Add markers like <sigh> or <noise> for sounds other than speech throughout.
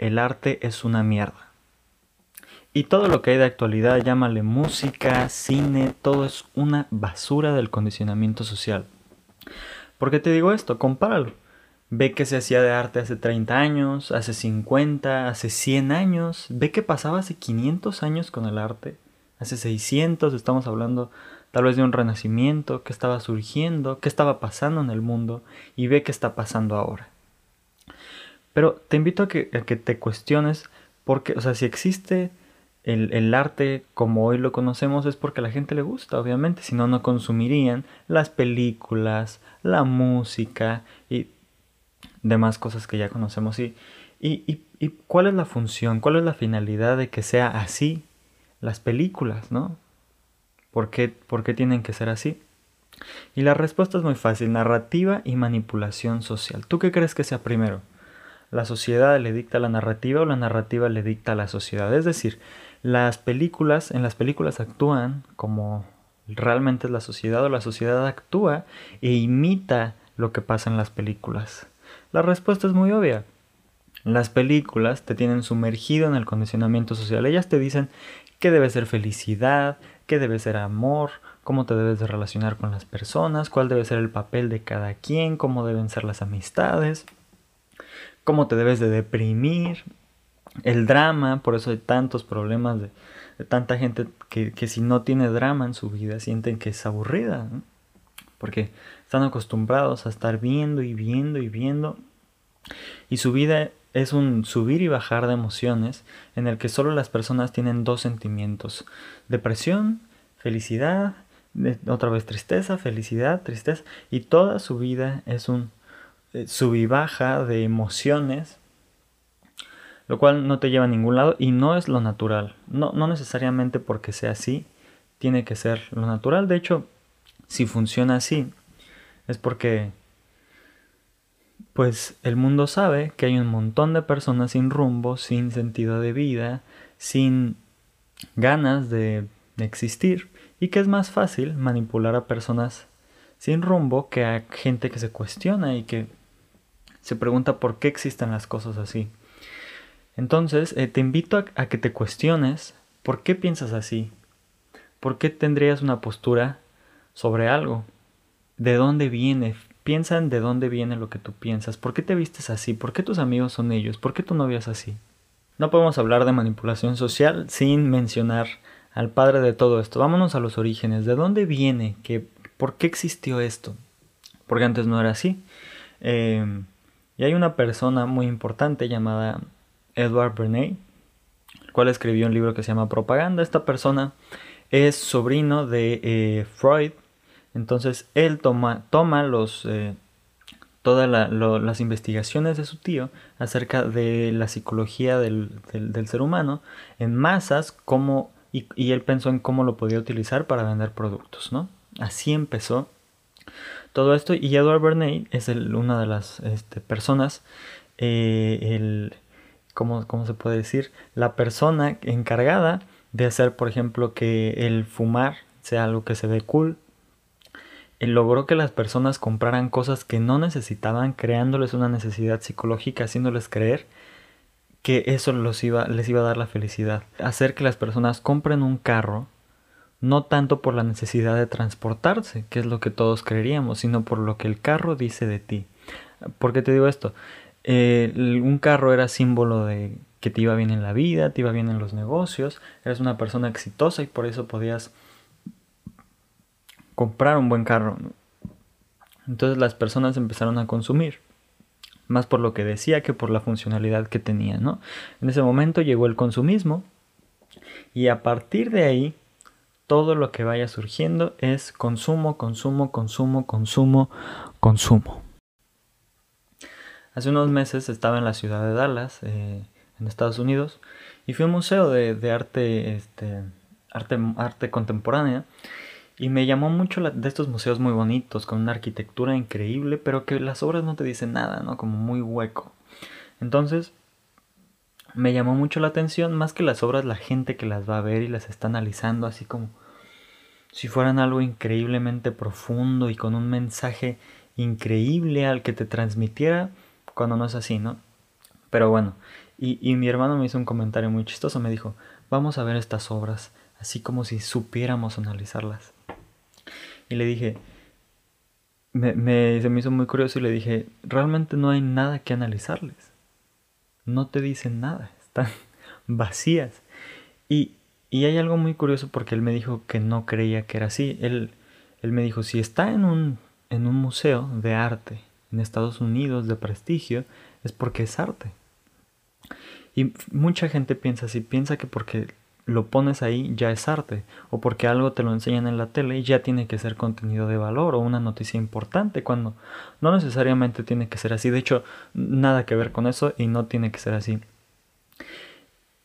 el arte es una mierda. Y todo lo que hay de actualidad, llámale música, cine, todo es una basura del condicionamiento social. ¿Por qué te digo esto? Compáralo. Ve que se hacía de arte hace 30 años, hace 50, hace 100 años. Ve que pasaba hace 500 años con el arte. Hace 600 estamos hablando tal vez de un renacimiento, que estaba surgiendo, qué estaba pasando en el mundo y ve qué está pasando ahora. Pero te invito a que, a que te cuestiones porque, o sea, si existe el, arte como hoy lo conocemos es porque a la gente le gusta, obviamente, si no, no consumirían las películas, la música y demás cosas que ya conocemos. Y, y, y, cuál es la función, cuál es la finalidad de que sea así las películas, ¿no? ¿Por qué, ¿Por qué tienen que ser así? Y la respuesta es muy fácil, narrativa y manipulación social. ¿Tú qué crees que sea primero? ¿La sociedad le dicta la narrativa o la narrativa le dicta a la sociedad? Es decir, las películas, en las películas actúan como realmente es la sociedad o la sociedad actúa e imita lo que pasa en las películas. La respuesta es muy obvia. Las películas te tienen sumergido en el condicionamiento social. Ellas te dicen qué debe ser felicidad, qué debe ser amor, cómo te debes de relacionar con las personas, cuál debe ser el papel de cada quien, cómo deben ser las amistades, cómo te debes de deprimir, el drama, por eso hay tantos problemas de, tanta gente que, si no tiene drama en su vida sienten que es aburrida, porque están acostumbrados a estar viendo y viendo y viendo. Y su vida es un subir y bajar de emociones en el que solo las personas tienen dos sentimientos, depresión, felicidad, otra vez tristeza, felicidad, tristeza y toda su vida es un eh, sub y baja de emociones lo cual no te lleva a ningún lado y no es lo natural. No, no necesariamente porque sea así, tiene que ser lo natural. De hecho, si funciona así, es porque pues el mundo sabe que hay un montón de personas sin rumbo, sin sentido de vida, sin ganas de existir y que es más fácil manipular a personas sin rumbo que a gente que se cuestiona y que se pregunta por qué existen las cosas así. Entonces, eh, te invito a, que te cuestiones por qué piensas así, por qué tendrías una postura sobre algo, de dónde viene, piensa en de dónde viene lo que tú piensas, por qué te vistes así, por qué tus amigos son ellos, por qué tu novia es así. No podemos hablar de manipulación social sin mencionar al padre de todo esto. Vámonos a los orígenes, de dónde viene, ¿Qué, por qué existió esto, porque antes no era así. Eh, y hay una persona muy importante llamada Edward Bernays, el cual escribió un libro que se llama Propaganda. Esta persona es sobrino de eh, Freud, entonces él toma, toma los, eh, todas las investigaciones de su tío acerca de la psicología del, ser humano en masas cómo, y, él pensó en cómo lo podía utilizar para vender productos. ¿no? Así empezó todo esto y Edward Bernays es una de las este, personas, eh, el, ¿cómo, se puede decir? La persona encargada de hacer, por ejemplo, que el fumar sea algo que se ve cool. Logró que las personas compraran cosas que no necesitaban, creándoles una necesidad psicológica, haciéndoles creer que eso los iba, les iba a dar la felicidad. Hacer que las personas compren un carro, no tanto por la necesidad de transportarse, que es lo que todos creeríamos, sino por lo que el carro dice de ti. ¿Por qué te digo esto? Eh, un carro era símbolo de que te iba bien en la vida, te iba bien en los negocios, eres una persona exitosa y por eso podías comprar un buen carro. Entonces las personas empezaron a consumir, más por lo que decía que por la funcionalidad que tenía, ¿no? En ese momento llegó el consumismo y a partir de ahí todo lo que vaya surgiendo es consumo, consumo, consumo, consumo, consumo. Hace unos meses estaba en la ciudad de Dallas, eh, en Estados Unidos, y fui a un museo de, arte, este, arte, arte contemporánea, y me llamó mucho la, de estos museos muy bonitos, con una arquitectura increíble, pero que las obras no te dicen nada, ¿no? Como muy hueco. Entonces, me llamó mucho la atención, más que las obras, la gente que las va a ver y las está analizando así como si fueran algo increíblemente profundo y con un mensaje increíble al que te transmitiera cuando no es así, ¿no? Pero bueno, Y, y mi hermano me hizo un comentario muy chistoso, me dijo, vamos a ver estas obras, así como si supiéramos analizarlas. Y le dije, me, me, se me hizo muy curioso y le dije, realmente no hay nada que analizarles. No te dicen nada, están <laughs> vacías. Y, y hay algo muy curioso porque él me dijo que no creía que era así. Él, él me dijo, si está en un, en un museo de arte en Estados Unidos de prestigio, es porque es arte. Y mucha gente piensa así, piensa que porque lo pones ahí ya es arte, o porque algo te lo enseñan en la tele y ya tiene que ser contenido de valor o una noticia importante, cuando no necesariamente tiene que ser así. De hecho, nada que ver con eso y no tiene que ser así.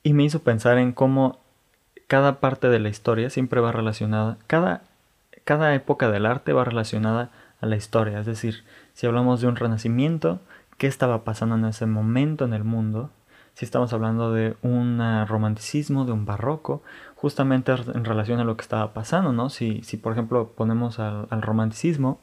Y me hizo pensar en cómo cada parte de la historia siempre va relacionada, cada, cada época del arte va relacionada a la historia. Es decir, si hablamos de un renacimiento, ¿qué estaba pasando en ese momento en el mundo? Si estamos hablando de un romanticismo, de un barroco, justamente en relación a lo que estaba pasando, ¿no? Si, si por ejemplo ponemos al, romanticismo,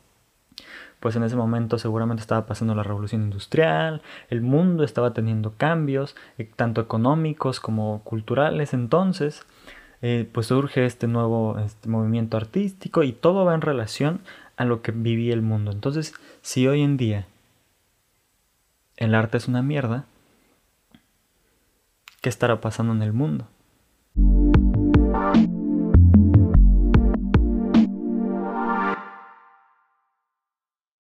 pues en ese momento seguramente estaba pasando la revolución industrial, el mundo estaba teniendo cambios, eh, tanto económicos como culturales, entonces eh, pues surge este nuevo este movimiento artístico y todo va en relación a lo que vivía el mundo. Entonces, si hoy en día el arte es una mierda, qué estará pasando en el mundo.